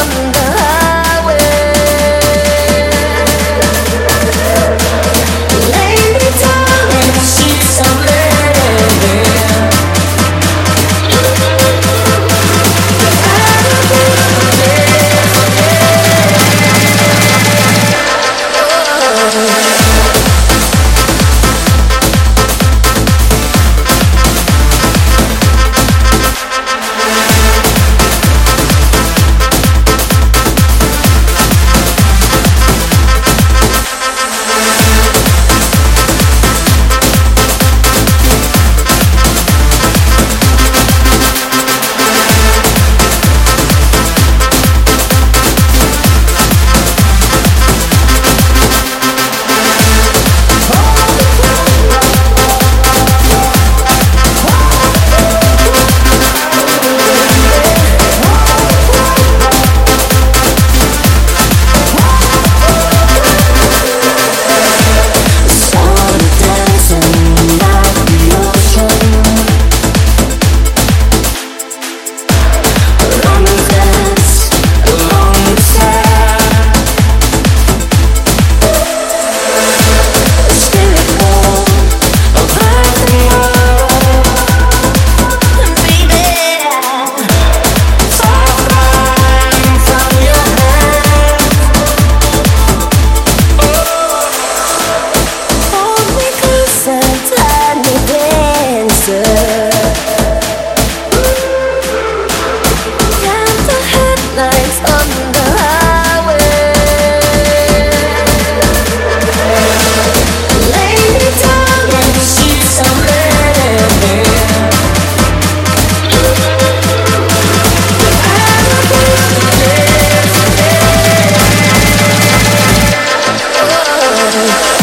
London love.